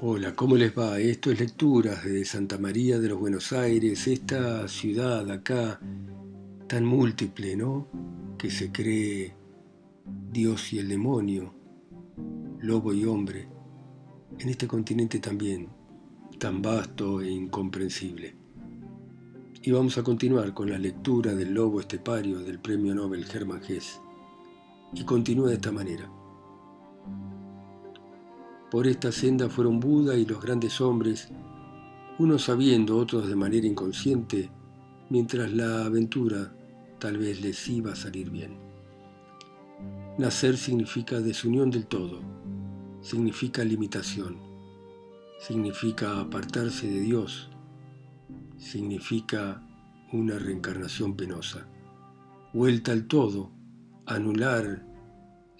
Hola, ¿cómo les va? Esto es Lecturas de Santa María de los Buenos Aires, esta ciudad acá tan múltiple, ¿no? Que se cree Dios y el demonio, lobo y hombre, en este continente también, tan vasto e incomprensible. Y vamos a continuar con la lectura del lobo estepario del premio Nobel Hermann Hesse. Y continúa de esta manera. Por esta senda fueron Buda y los grandes hombres, unos sabiendo, otros de manera inconsciente, mientras la aventura tal vez les iba a salir bien. Nacer significa desunión del todo, significa limitación, significa apartarse de Dios, significa una reencarnación penosa, vuelta al todo, anular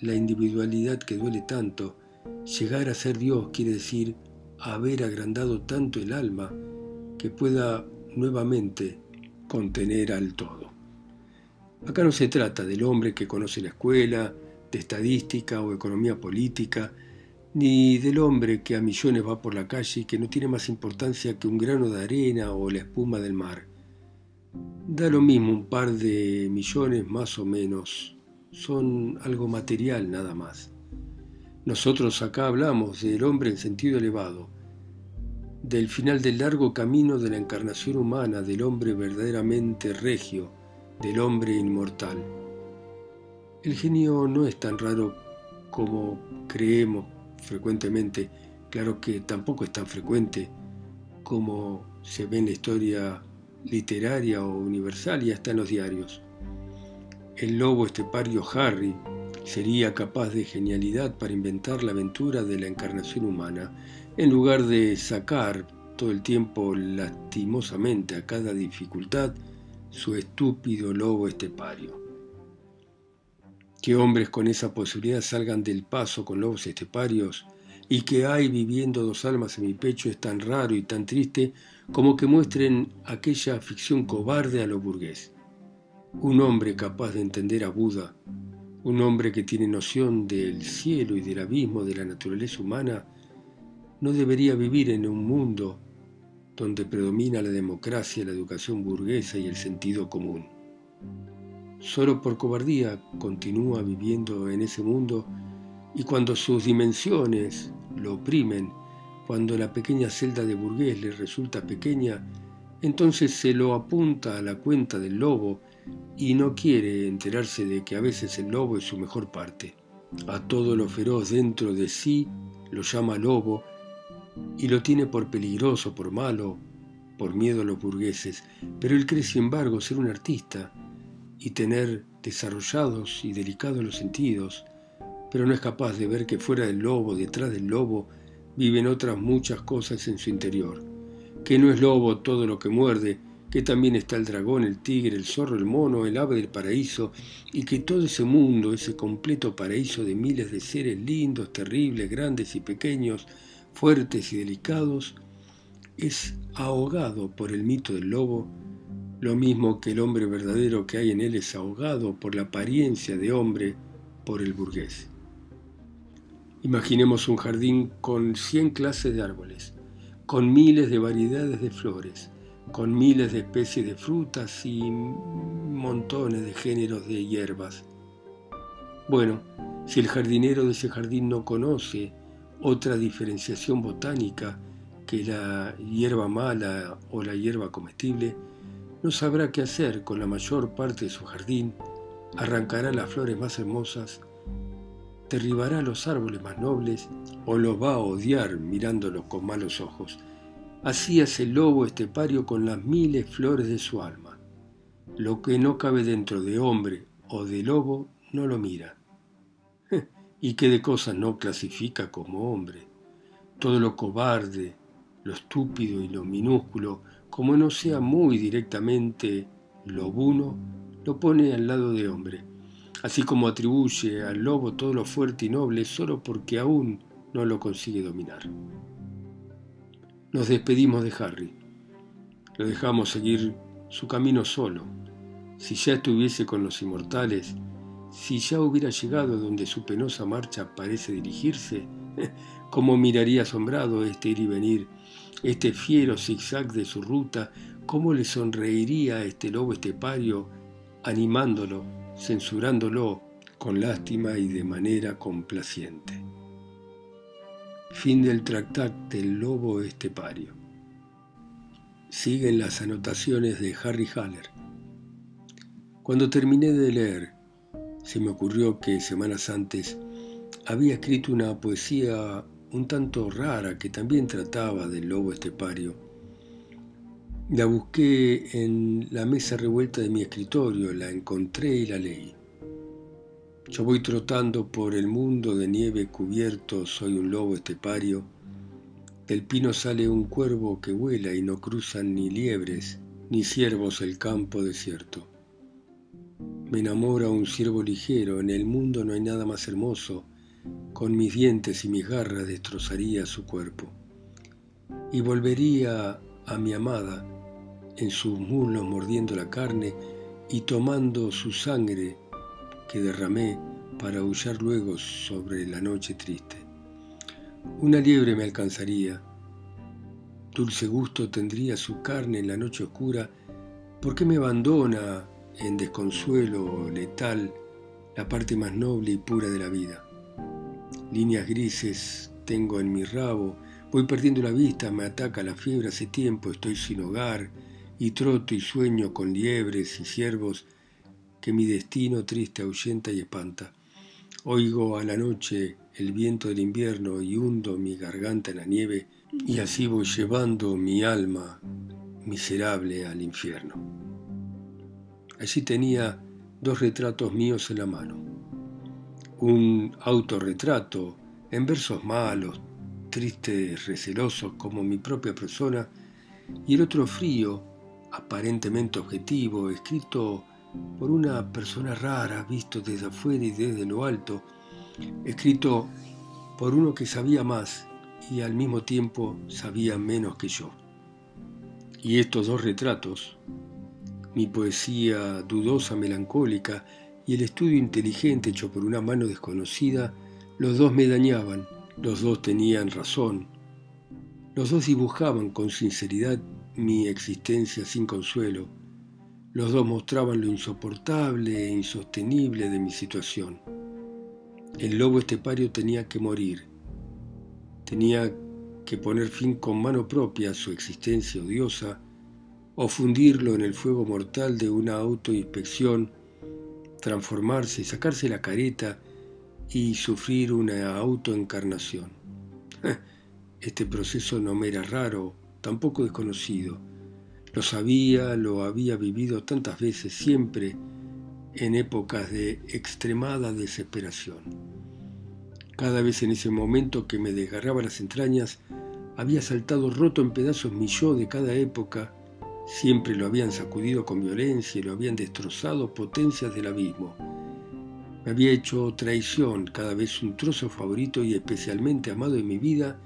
la individualidad que duele tanto, Llegar a ser Dios quiere decir haber agrandado tanto el alma que pueda nuevamente contener al todo. Acá no se trata del hombre que conoce la escuela, de estadística o economía política, ni del hombre que a millones va por la calle y que no tiene más importancia que un grano de arena o la espuma del mar. Da lo mismo un par de millones más o menos, son algo material nada más. Nosotros acá hablamos del hombre en sentido elevado, del final del largo camino de la encarnación humana, del hombre verdaderamente regio, del hombre inmortal. El genio no es tan raro como creemos frecuentemente, claro que tampoco es tan frecuente como se ve en la historia literaria o universal y hasta en los diarios. El lobo estepario Harry, sería capaz de genialidad para inventar la aventura de la encarnación humana, en lugar de sacar todo el tiempo lastimosamente a cada dificultad su estúpido lobo estepario. Que hombres con esa posibilidad salgan del paso con lobos esteparios y que hay viviendo dos almas en mi pecho es tan raro y tan triste como que muestren aquella ficción cobarde a lo burgués. Un hombre capaz de entender a Buda un hombre que tiene noción del cielo y del abismo de la naturaleza humana no debería vivir en un mundo donde predomina la democracia, la educación burguesa y el sentido común. Solo por cobardía continúa viviendo en ese mundo y cuando sus dimensiones lo oprimen, cuando la pequeña celda de burgués le resulta pequeña, entonces se lo apunta a la cuenta del lobo y no quiere enterarse de que a veces el lobo es su mejor parte. A todo lo feroz dentro de sí lo llama lobo y lo tiene por peligroso, por malo, por miedo a los burgueses, pero él cree sin embargo ser un artista y tener desarrollados y delicados los sentidos, pero no es capaz de ver que fuera del lobo, detrás del lobo, viven otras muchas cosas en su interior, que no es lobo todo lo que muerde, que también está el dragón, el tigre, el zorro, el mono, el ave del paraíso, y que todo ese mundo, ese completo paraíso de miles de seres lindos, terribles, grandes y pequeños, fuertes y delicados, es ahogado por el mito del lobo, lo mismo que el hombre verdadero que hay en él es ahogado por la apariencia de hombre por el burgués. Imaginemos un jardín con cien clases de árboles, con miles de variedades de flores, con miles de especies de frutas y montones de géneros de hierbas. Bueno, si el jardinero de ese jardín no conoce otra diferenciación botánica que la hierba mala o la hierba comestible, no sabrá qué hacer con la mayor parte de su jardín, arrancará las flores más hermosas, derribará los árboles más nobles o los va a odiar mirándolos con malos ojos Así hace el lobo estepario con las miles flores de su alma. Lo que no cabe dentro de hombre o de lobo no lo mira. ¿Y qué de cosas no clasifica como hombre? Todo lo cobarde, lo estúpido y lo minúsculo, como no sea muy directamente lobuno, lo pone al lado de hombre, así como atribuye al lobo todo lo fuerte y noble solo porque aún no lo consigue dominar. Nos despedimos de Harry. Lo dejamos seguir su camino solo. Si ya estuviese con los inmortales, si ya hubiera llegado donde su penosa marcha parece dirigirse, cómo miraría asombrado este ir y venir, este fiero zigzag de su ruta, cómo le sonreiría a este lobo estepario, animándolo, censurándolo con lástima y de manera complaciente. Fin del tractat del lobo estepario. Siguen las anotaciones de Harry Haller. Cuando terminé de leer, se me ocurrió que semanas antes había escrito una poesía un tanto rara que también trataba del lobo estepario. La busqué en la mesa revuelta de mi escritorio, la encontré y la leí. Yo voy trotando por el mundo de nieve cubierto, soy un lobo estepario. Del pino sale un cuervo que vuela y no cruzan ni liebres ni ciervos el campo desierto. Me enamora un ciervo ligero, en el mundo no hay nada más hermoso, con mis dientes y mis garras destrozaría su cuerpo. Y volvería a mi amada, en sus muslos mordiendo la carne y tomando su sangre que derramé para aullar luego sobre la noche triste. Una liebre me alcanzaría, dulce gusto tendría su carne en la noche oscura, ¿por qué me abandona en desconsuelo letal la parte más noble y pura de la vida? Líneas grises tengo en mi rabo, voy perdiendo la vista, me ataca la fiebre. Hace tiempo, estoy sin hogar, y troto y sueño con liebres y ciervos que mi destino triste ahuyenta y espanta. Oigo a la noche el viento del invierno y hundo mi garganta en la nieve y así voy llevando mi alma miserable al infierno. Allí tenía dos retratos míos en la mano. Un autorretrato en versos malos, tristes, recelosos como mi propia persona, y el otro frío, aparentemente objetivo, escrito por una persona rara, visto desde afuera y desde lo alto, escrito por uno que sabía más y al mismo tiempo sabía menos que yo. Y estos dos retratos, mi poesía dudosa, melancólica y el estudio inteligente hecho por una mano desconocida, los dos me dañaban, los dos tenían razón, los dos dibujaban con sinceridad mi existencia sin consuelo, los dos mostraban lo insoportable e insostenible de mi situación. El lobo estepario tenía que morir. Tenía que poner fin con mano propia a su existencia odiosa o fundirlo en el fuego mortal de una autoinspección, transformarse, sacarse la careta y sufrir una autoencarnación. Este proceso no me era raro, tampoco desconocido lo sabía, lo había vivido tantas veces, siempre en épocas de extremada desesperación. Cada vez en ese momento que me desgarraba las entrañas, había saltado roto en pedazos mi yo de cada época, siempre lo habían sacudido con violencia y lo habían destrozado potencias del abismo. Me había hecho traición, cada vez un trozo favorito y especialmente amado en mi vida,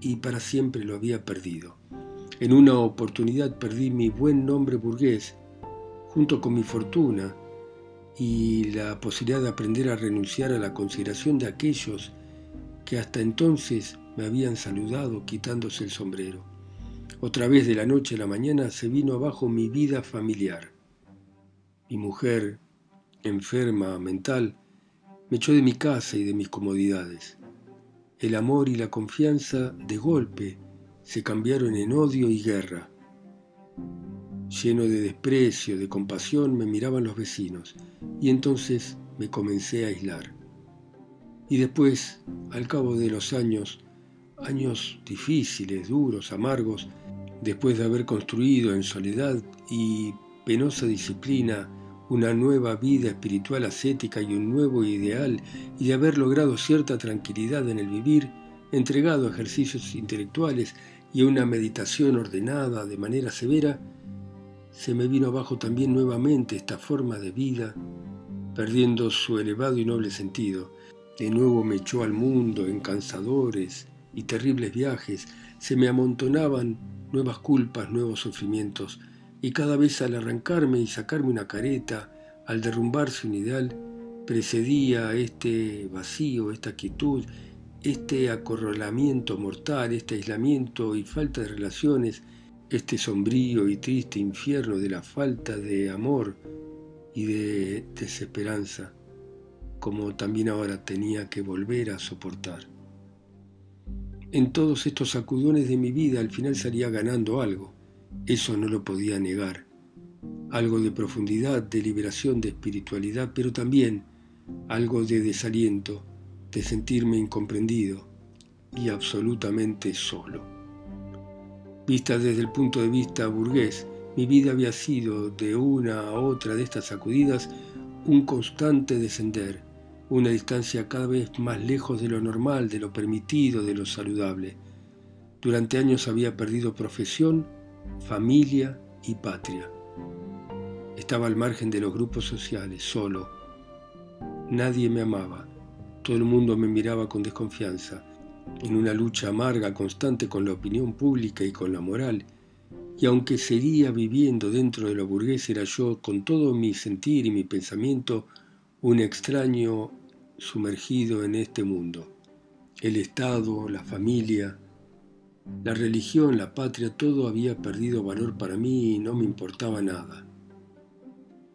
y para siempre lo había perdido. En una oportunidad perdí mi buen nombre burgués, junto con mi fortuna y la posibilidad de aprender a renunciar a la consideración de aquellos que hasta entonces me habían saludado quitándose el sombrero. Otra vez de la noche a la mañana se vino abajo mi vida familiar. Mi mujer, enferma mental, me echó de mi casa y de mis comodidades. El amor y la confianza de golpe se cambiaron en odio y guerra. Lleno de desprecio, de compasión, me miraban los vecinos y entonces me comencé a aislar. Y después, al cabo de los años, años difíciles, duros, amargos, después de haber construido en soledad y penosa disciplina una nueva vida espiritual ascética y un nuevo ideal, y de haber logrado cierta tranquilidad en el vivir, entregado a ejercicios intelectuales y una meditación ordenada de manera severa, se me vino abajo también nuevamente esta forma de vida, perdiendo su elevado y noble sentido. De nuevo me echó al mundo en cansadores y terribles viajes, se me amontonaban nuevas culpas, nuevos sufrimientos, y cada vez al arrancarme y sacarme una careta, al derrumbarse un ideal, precedía este vacío, esta quietud, este acorralamiento mortal, este aislamiento y falta de relaciones, este sombrío y triste infierno de la falta de amor y de desesperanza, como también ahora tenía que volver a soportar. En todos estos sacudones de mi vida al final salía ganando algo, eso no lo podía negar, algo de profundidad, de liberación, de espiritualidad, pero también algo de desaliento, de sentirme incomprendido y absolutamente solo. Vista desde el punto de vista burgués, mi vida había sido, de una a otra de estas sacudidas, un constante descender, una distancia cada vez más lejos de lo normal, de lo permitido, de lo saludable. Durante años había perdido profesión, familia y patria. Estaba al margen de los grupos sociales, solo. Nadie me amaba. Todo el mundo me miraba con desconfianza en una lucha amarga constante con la opinión pública y con la moral, y aunque seguía viviendo dentro de la burguesa, era yo, con todo mi sentir y mi pensamiento, un extraño sumergido en este mundo. El Estado, la familia, la religión, la patria, todo había perdido valor para mí y no me importaba nada.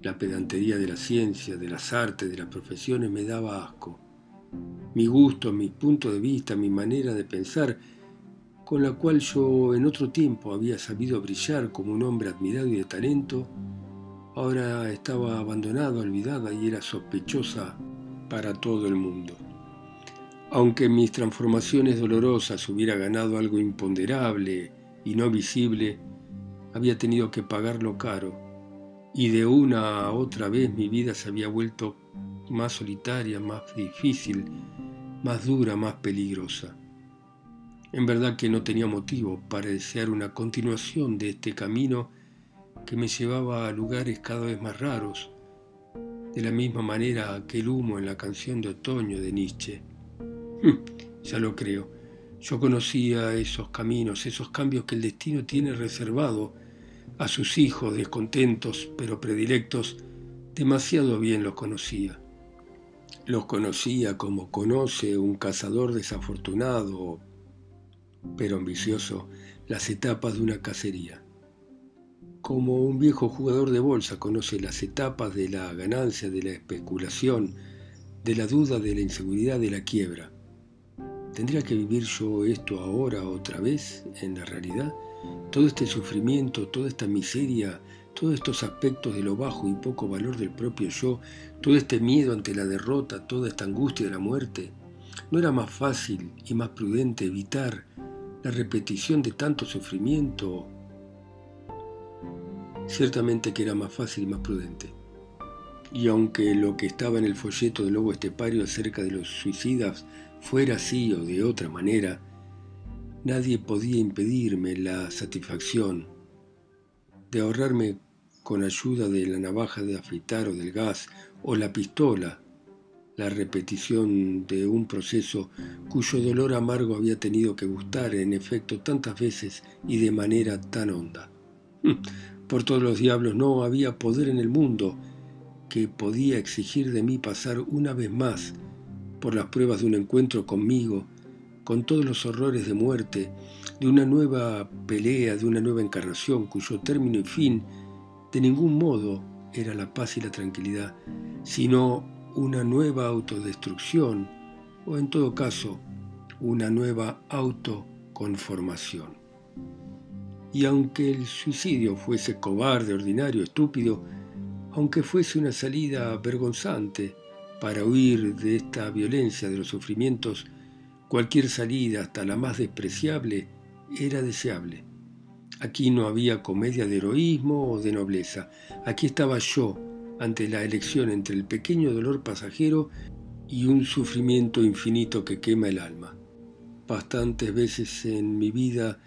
La pedantería de la ciencia, de las artes, de las profesiones me daba asco mi gusto, mi punto de vista, mi manera de pensar, con la cual yo en otro tiempo había sabido brillar como un hombre admirado y de talento, ahora estaba abandonada, olvidada y era sospechosa para todo el mundo. Aunque en mis transformaciones dolorosas hubiera ganado algo imponderable y no visible, había tenido que pagarlo caro, y de una a otra vez mi vida se había vuelto más solitaria, más difícil, más dura, más peligrosa. En verdad que no tenía motivo para desear una continuación de este camino que me llevaba a lugares cada vez más raros, de la misma manera que el humo en la canción de otoño de Nietzsche. Hm, ya lo creo, yo conocía esos caminos, esos cambios que el destino tiene reservado a sus hijos descontentos pero predilectos, demasiado bien los conocía. Los conocía como conoce un cazador desafortunado, pero ambicioso, las etapas de una cacería. Como un viejo jugador de bolsa conoce las etapas de la ganancia, de la especulación, de la duda, de la inseguridad, de la quiebra. ¿Tendría que vivir yo esto ahora otra vez en la realidad? Todo este sufrimiento, toda esta miseria, todos estos aspectos de lo bajo y poco valor del propio yo, todo este miedo ante la derrota, toda esta angustia de la muerte, ¿no era más fácil y más prudente evitar la repetición de tanto sufrimiento? Ciertamente que era más fácil y más prudente. Y aunque lo que estaba en el folleto del lobo estepario acerca de los suicidas fuera así o de otra manera, nadie podía impedirme la satisfacción de ahorrarme con ayuda de la navaja de afeitar o del gas o la pistola la repetición de un proceso cuyo dolor amargo había tenido que gustar en efecto tantas veces y de manera tan honda. Por todos los diablos no había poder en el mundo que podía exigir de mí pasar una vez más por las pruebas de un encuentro conmigo, con todos los horrores de muerte, de una nueva pelea, de una nueva encarnación cuyo término y fin de ningún modo era la paz y la tranquilidad, sino una nueva autodestrucción o en todo caso una nueva autoconformación. Y aunque el suicidio fuese cobarde, ordinario, estúpido, aunque fuese una salida vergonzante para huir de esta violencia de los sufrimientos, cualquier salida, hasta la más despreciable, era deseable. Aquí no había comedia de heroísmo o de nobleza. Aquí estaba yo ante la elección entre el pequeño dolor pasajero y un sufrimiento infinito que quema el alma. Bastantes veces en mi vida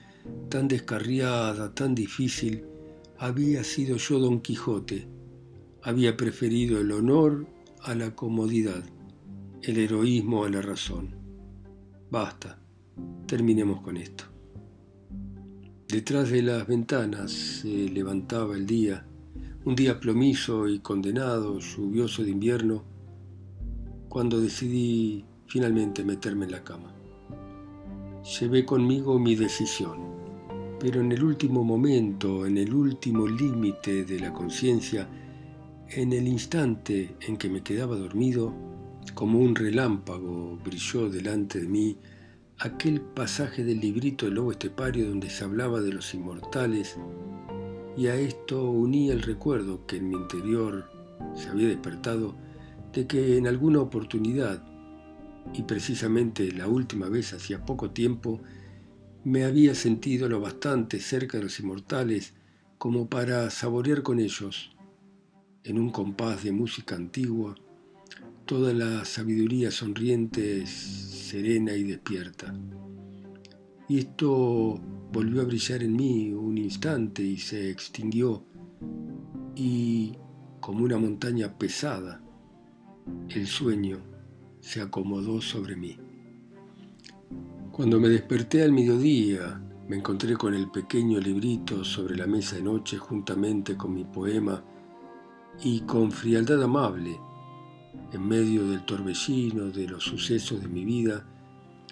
tan descarriada, tan difícil, había sido yo Don Quijote. Había preferido el honor a la comodidad, el heroísmo a la razón. Basta, terminemos con esto. Detrás de las ventanas se levantaba el día, un día plomizo y condenado, lluvioso de invierno, cuando decidí finalmente meterme en la cama. llevé conmigo mi decisión. Pero en el último momento, en el último límite de la conciencia, en el instante en que me quedaba dormido, como un relámpago brilló delante de mí aquel pasaje del librito del lobo estepario donde se hablaba de los inmortales y a esto unía el recuerdo que en mi interior se había despertado de que en alguna oportunidad, y precisamente la última vez hacía poco tiempo, me había sentido lo bastante cerca de los inmortales como para saborear con ellos, en un compás de música antigua, toda la sabiduría sonriente, serena y despierta. Y esto volvió a brillar en mí un instante y se extinguió, y como una montaña pesada, el sueño se acomodó sobre mí. Cuando me desperté al mediodía, me encontré con el pequeño librito sobre la mesa de noche juntamente con mi poema y con frialdad amable, en medio del torbellino de los sucesos de mi vida,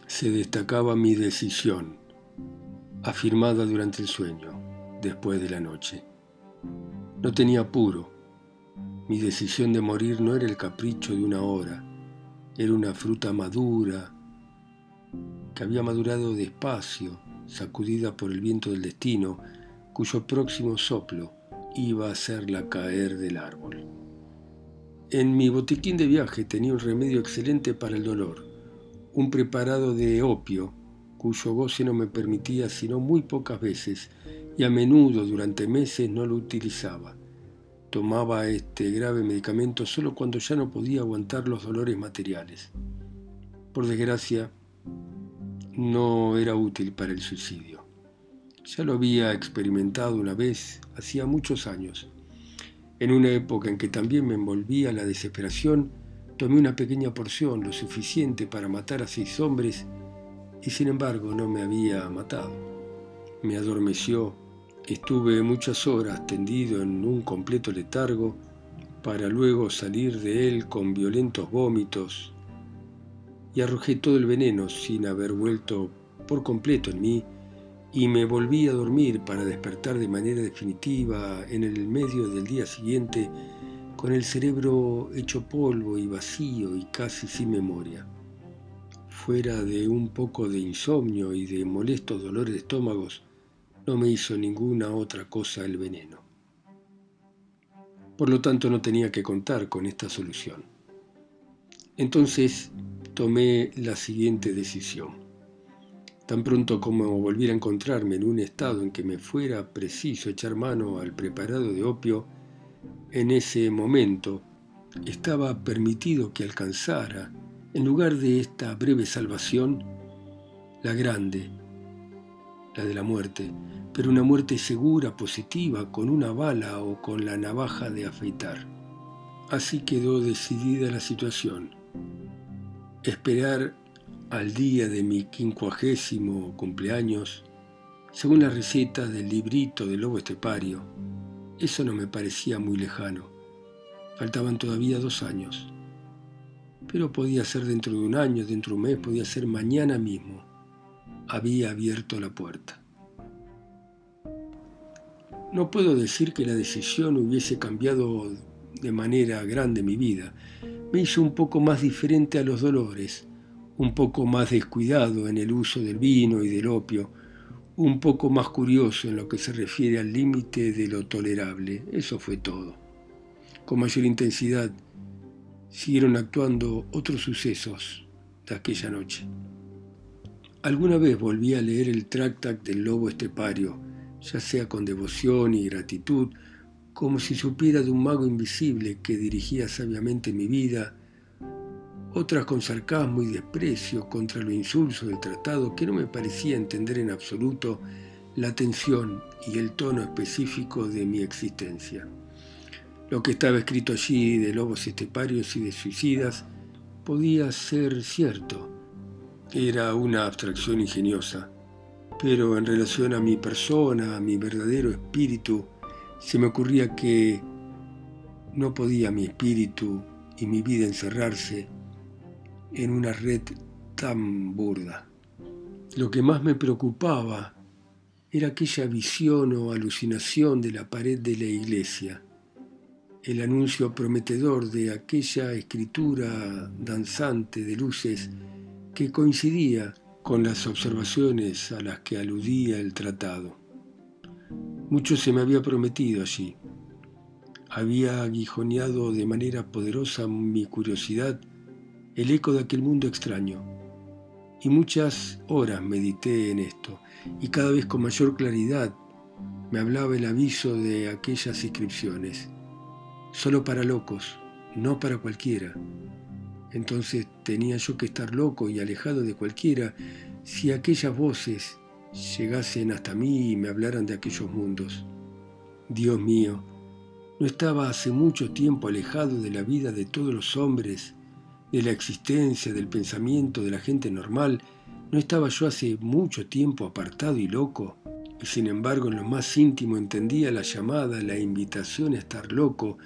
se destacaba mi decisión, afirmada durante el sueño, después de la noche. No tenía apuro. Mi decisión de morir no era el capricho de una hora, era una fruta madura que había madurado despacio, sacudida por el viento del destino, cuyo próximo soplo iba a hacerla caer del árbol. En mi botiquín de viaje tenía un remedio excelente para el dolor, un preparado de opio, cuyo goce no me permitía sino muy pocas veces, y a menudo durante meses no lo utilizaba. Tomaba este grave medicamento solo cuando ya no podía aguantar los dolores materiales. Por desgracia, no era útil para el suicidio. Ya lo había experimentado una vez, hacía muchos años, en una época en que también me envolvía la desesperación, tomé una pequeña porción, lo suficiente para matar a seis hombres, y sin embargo no me había matado. Me adormeció, estuve muchas horas tendido en un completo letargo, para luego salir de él con violentos vómitos, y arrojé todo el veneno sin haber vuelto por completo en mí, y me volví a dormir para despertar de manera definitiva en el medio del día siguiente con el cerebro hecho polvo y vacío y casi sin memoria. Fuera de un poco de insomnio y de molestos dolores de estómagos, no me hizo ninguna otra cosa el veneno. Por lo tanto no tenía que contar con esta solución. Entonces tomé la siguiente decisión Tan pronto como volviera a encontrarme en un estado en que me fuera preciso echar mano al preparado de opio, en ese momento estaba permitido que alcanzara, en lugar de esta breve salvación, la grande, la de la muerte, pero una muerte segura, positiva, con una bala o con la navaja de afeitar. Así quedó decidida la situación. Esperar al día de mi quincuagésimo cumpleaños, según la receta del librito del lobo estepario, eso no me parecía muy lejano. Faltaban todavía dos años. Pero podía ser dentro de un año, dentro de un mes, podía ser mañana mismo. Había abierto la puerta. No puedo decir que la decisión hubiese cambiado de manera grande mi vida. Me hizo un poco más diferente a los dolores un poco más descuidado en el uso del vino y del opio, un poco más curioso en lo que se refiere al límite de lo tolerable. Eso fue todo. Con mayor intensidad siguieron actuando otros sucesos de aquella noche. Alguna vez volví a leer el Tractat del Lobo Estepario, ya sea con devoción y gratitud, como si supiera de un mago invisible que dirigía sabiamente mi vida otras con sarcasmo y desprecio contra lo insulso del tratado que no me parecía entender en absoluto la tensión y el tono específico de mi existencia. Lo que estaba escrito allí de lobos esteparios y de suicidas podía ser cierto. Era una abstracción ingeniosa, pero en relación a mi persona, a mi verdadero espíritu, se me ocurría que no podía mi espíritu y mi vida encerrarse en una red tan burda. Lo que más me preocupaba era aquella visión o alucinación de la pared de la iglesia, el anuncio prometedor de aquella escritura danzante de luces que coincidía con las observaciones a las que aludía el tratado. Mucho se me había prometido allí. Había aguijoneado de manera poderosa mi curiosidad el eco de aquel mundo extraño. Y muchas horas medité en esto, y cada vez con mayor claridad me hablaba el aviso de aquellas inscripciones. Solo para locos, no para cualquiera. Entonces tenía yo que estar loco y alejado de cualquiera si aquellas voces llegasen hasta mí y me hablaran de aquellos mundos. Dios mío, no estaba hace mucho tiempo alejado de la vida de todos los hombres, de la existencia, del pensamiento de la gente normal, no estaba yo hace mucho tiempo apartado y loco, y sin embargo en lo más íntimo entendía la llamada, la invitación a estar loco,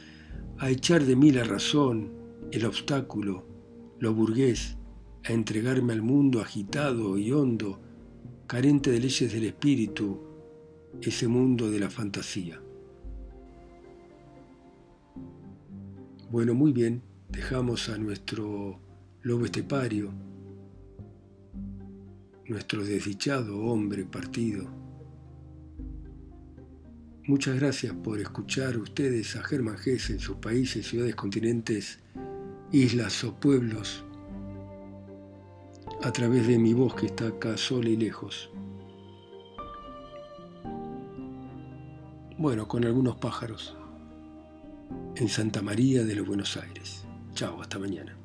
a echar de mí la razón, el obstáculo, lo burgués, a entregarme al mundo agitado y hondo, carente de leyes del espíritu, ese mundo de la fantasía. Bueno, muy bien, dejamos a nuestro lobo estepario, nuestro desdichado hombre partido. Muchas gracias por escuchar ustedes a Germán Gess en sus países, ciudades, continentes, islas o pueblos a través de mi voz que está acá sola y lejos. Bueno, con algunos pájaros en Santa María de los Buenos Aires. Chao, hasta mañana.